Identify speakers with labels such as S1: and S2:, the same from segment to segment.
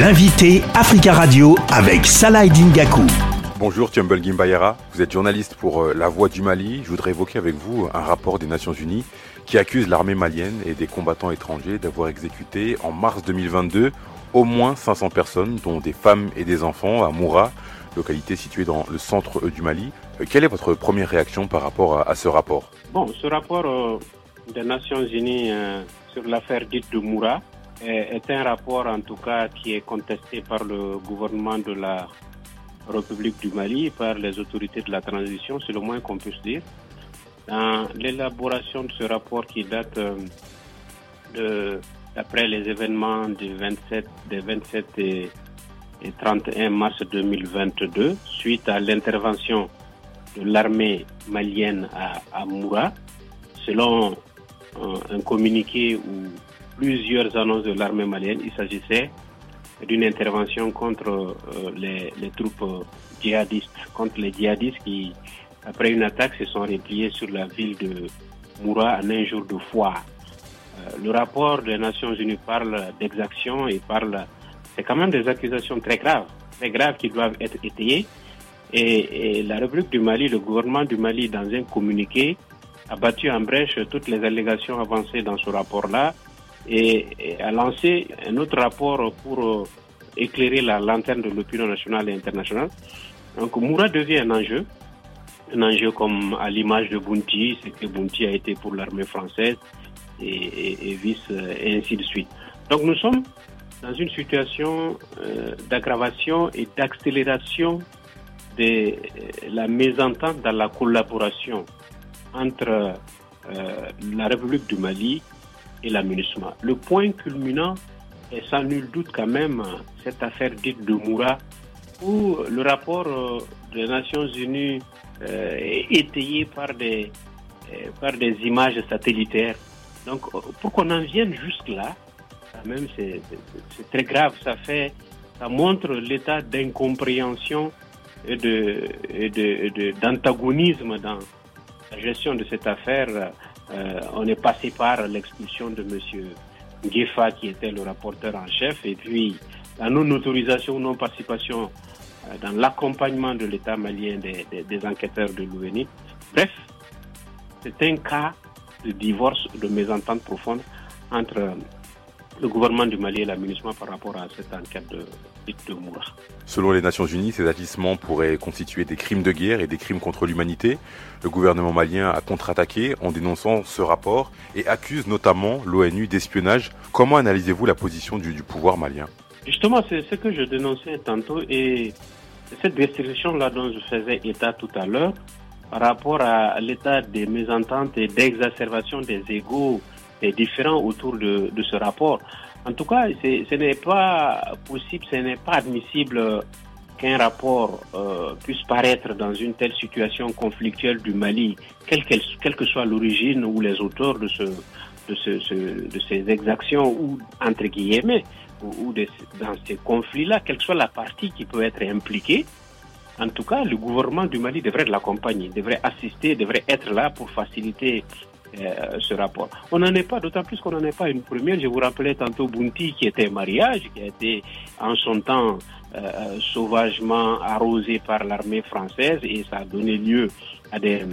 S1: L'invité Africa Radio avec Salah Gakou.
S2: Bonjour Tiumble Gimbayara, vous êtes journaliste pour euh, La Voix du Mali. Je voudrais évoquer avec vous un rapport des Nations Unies qui accuse l'armée malienne et des combattants étrangers d'avoir exécuté en mars 2022 au moins 500 personnes, dont des femmes et des enfants, à Moura, localité située dans le centre du Mali. Euh, quelle est votre première réaction par rapport à, ce rapport?
S3: Bon, ce rapport euh, des Nations Unies sur l'affaire dite de Moura est un rapport en tout cas qui est contesté par le gouvernement de la République du Mali, par les autorités de la transition, c'est le moins qu'on puisse dire. Dans l'élaboration de ce rapport qui date euh, de, d'après les événements du 27, des 27 et, 31 mars 2022, suite à l'intervention de l'armée malienne à, Moura, selon un, un communiqué où plusieurs annonces de l'armée malienne. Il s'agissait d'une intervention contre euh, les, troupes djihadistes, contre les djihadistes qui, après une attaque, se sont repliés sur la ville de Moura en un jour de foire. Euh, le rapport des Nations Unies parle d'exactions et parle, c'est quand même des accusations très graves, très graves qui doivent être étayées. Et, et, la République du Mali, le gouvernement du Mali, dans un communiqué, a battu en brèche toutes les allégations avancées dans ce rapport-là et, a lancé un autre rapport pour euh, éclairer la lanterne de l'opinion nationale et internationale. Donc Moura devient un enjeu, un enjeu comme à l'image de Bounty, ce que Bounty a été pour l'armée française et, vice et ainsi de suite. Donc nous sommes dans une situation euh, d'aggravation et d'accélération de la mésentente dans la collaboration entre euh, la République du Mali et l'aménagement. Le point culminant est sans nul doute quand même cette affaire dite de Moura, où le rapport euh, des Nations Unies euh, est étayé par des, euh, par des images satellitaires. Donc, pour qu'on en vienne jusque-là, quand même, c'est très grave. Ça fait, ça montre l'état d'incompréhension et de, d'antagonisme dans la gestion de cette affaire euh, on est passé par l'expulsion de M. Gefa, qui était le rapporteur en chef, et puis la non-autorisation non-participation euh, dans l'accompagnement de l'État malien des, des enquêteurs de l'ONU. Bref, c'est un cas de divorce, de mésentente profonde entre le gouvernement du Mali et l'aménagement par rapport à cette enquête de, de Moura.
S2: Selon les Nations Unies, ces agissements pourraient constituer des crimes de guerre et des crimes contre l'humanité. Le gouvernement malien a contre-attaqué en dénonçant ce rapport et accuse notamment l'ONU d'espionnage. Comment analysez-vous la position du, pouvoir malien?
S3: Justement, c'est ce que je dénonçais tantôt et cette restriction-là dont je faisais état tout à l'heure par rapport à l'état des mésententes et d'exacerbation des égaux différents autour de, ce rapport. En tout cas, ce n'est pas possible, ce n'est pas admissible qu'un rapport euh, puisse paraître dans une telle situation conflictuelle du Mali, quelle, que soit l'origine ou les auteurs de ces exactions ou entre guillemets ou, dans ces conflits-là, quelle que soit la partie qui peut être impliquée. En tout cas, le gouvernement du Mali devrait l'accompagner, devrait assister, devrait être là pour faciliter euh, ce rapport. On n'en est pas, d'autant plus qu'on n'en est pas une première. Je vous rappelais tantôt Bounty qui était mariage, qui a été en son temps euh, sauvagement arrosé par l'armée française et ça a donné lieu à des,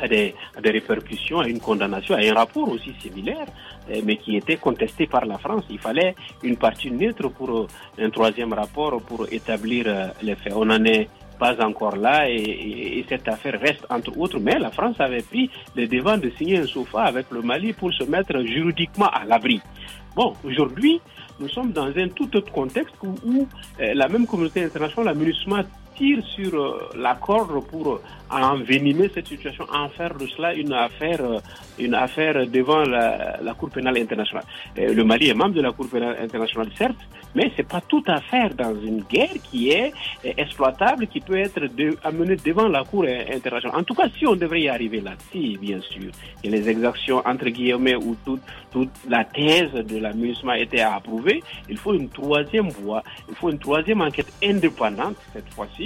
S3: à des, à des répercussions, à une condamnation, à un rapport aussi similaire, euh, mais qui était contesté par la France. Il fallait une partie neutre pour un troisième rapport pour établir les faits. On en est pas encore là et, cette affaire reste entre autres. Mais la France avait pris le devant de signer un sofa avec le Mali pour se mettre juridiquement à l'abri. Bon, aujourd'hui, nous sommes dans un tout autre contexte où, euh, la même communauté internationale, la tire sur euh, l'accord pour envenimer cette situation, en faire de cela une affaire, euh, une affaire devant la, Cour pénale internationale. le Mali est membre de la Cour pénale internationale, certes, mais c'est pas tout à faire dans une guerre qui est exploitable, qui peut être amenée devant la Cour internationale. En tout cas, si on devrait y arriver là, si bien sûr, et les exactions entre guillemets où toute, toute la thèse de l'amusement était approuvée, il faut une troisième voie, il faut une troisième enquête indépendante cette fois-ci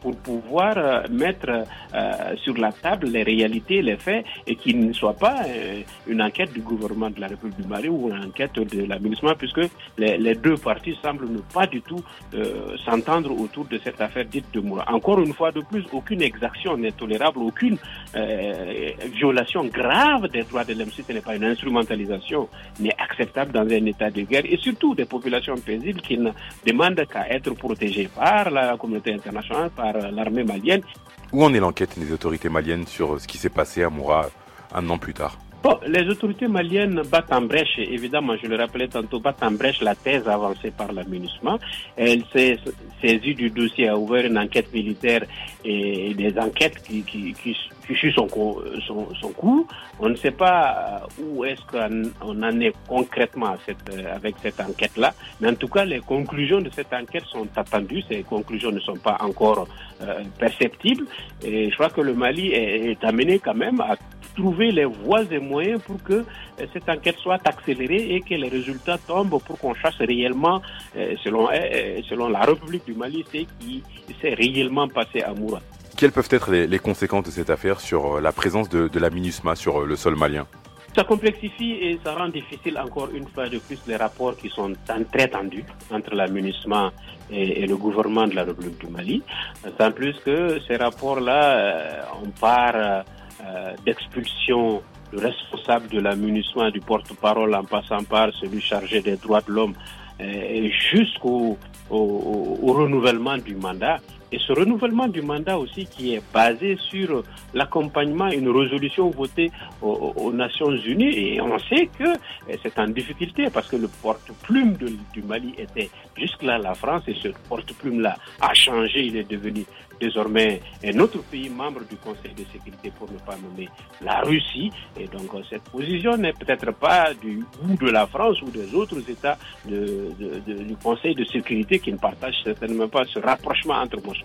S3: pour pouvoir euh, mettre euh, sur la table les réalités, les faits et qu'il ne soit pas euh, une enquête du gouvernement de la République du Mali ou une enquête de l'aménagement puisque les, deux parties semblent ne pas du tout s'entendre autour de cette affaire dite de Moura. Encore une fois de plus, aucune exaction n'est tolérable, aucune violation grave des droits de l'homme, si ce n'est pas une instrumentalisation, n'est acceptable dans un état de guerre et surtout des populations paisibles qui ne demandent qu'à être protégées par la communauté internationale, l'armée malienne.
S2: Où en est l'enquête des autorités maliennes sur ce qui s'est passé à Moura un an plus tard?
S3: Bon, les autorités maliennes battent en brèche, évidemment, je le rappelais tantôt, battent en brèche la thèse avancée par l'aménagement. Elle s'est saisie du dossier, a ouvert une enquête militaire et des enquêtes qui, qui, qui, qui suivent son, son, cours. On ne sait pas où est-ce qu'on en est concrètement cette, avec cette enquête-là, mais en tout cas, les conclusions de cette enquête sont attendues. Ces conclusions ne sont pas encore euh, perceptibles. Et je crois que le Mali est amené quand même à trouver les voies et moyens pour que euh, cette enquête soit accélérée et que les résultats tombent pour qu'on cherche réellement, euh, selon, euh, selon la République du Mali, ce qui s'est réellement passé à Moura.
S2: Quelles peuvent être les, les, conséquences de cette affaire sur la présence de, de la MINUSMA sur le sol malien?
S3: Ça complexifie et ça rend difficile encore une fois de plus les rapports qui sont très tendus entre la et, et, le gouvernement de la République du Mali. Sans plus que ces rapports-là, on part d'expulsion du responsable de la munition du porte-parole en passant par celui chargé des droits de l'homme euh, jusqu'au au, au, renouvellement du mandat. Et ce renouvellement du mandat aussi qui est basé sur l'accompagnement, une résolution votée aux, Nations Unies. Et on sait que c'est en difficulté parce que le porte-plume du Mali était jusque-là la France et ce porte-plume-là a changé. Il est devenu désormais un autre pays membre du Conseil de sécurité pour ne pas nommer la Russie. Et donc cette position n'est peut-être pas du goût de la France ou des autres États du Conseil de sécurité qui ne partagent certainement pas ce rapprochement entre Moscou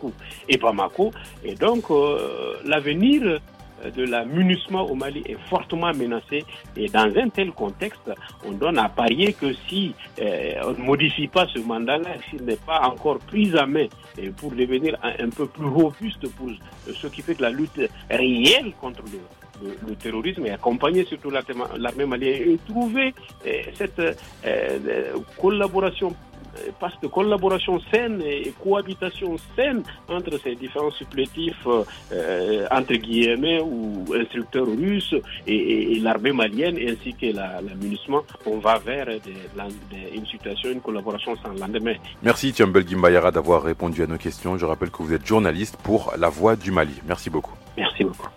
S3: et Bamako. Et donc euh, l'avenir de la munissement au Mali est fortement menacé. Et dans un tel contexte, on donne à parier que si euh, on ne modifie pas ce mandat-là, s'il n'est pas encore pris à main et pour devenir un, peu plus robuste pour ce qui fait de la lutte réelle contre le, terrorisme et accompagner surtout l'armée malienne. Et trouver euh, cette euh, collaboration passe de collaboration saine et cohabitation saine entre ces différents supplétifs euh, entre guillemets ou instructeurs russes et, et, l'armée malienne ainsi que la, la munissement, on va vers des, des, une situation, une collaboration sans lendemain.
S2: Merci Tiambel Gimbayara d'avoir répondu à nos questions. Je rappelle que vous êtes journaliste pour La Voix du Mali. Merci beaucoup.
S3: Merci beaucoup.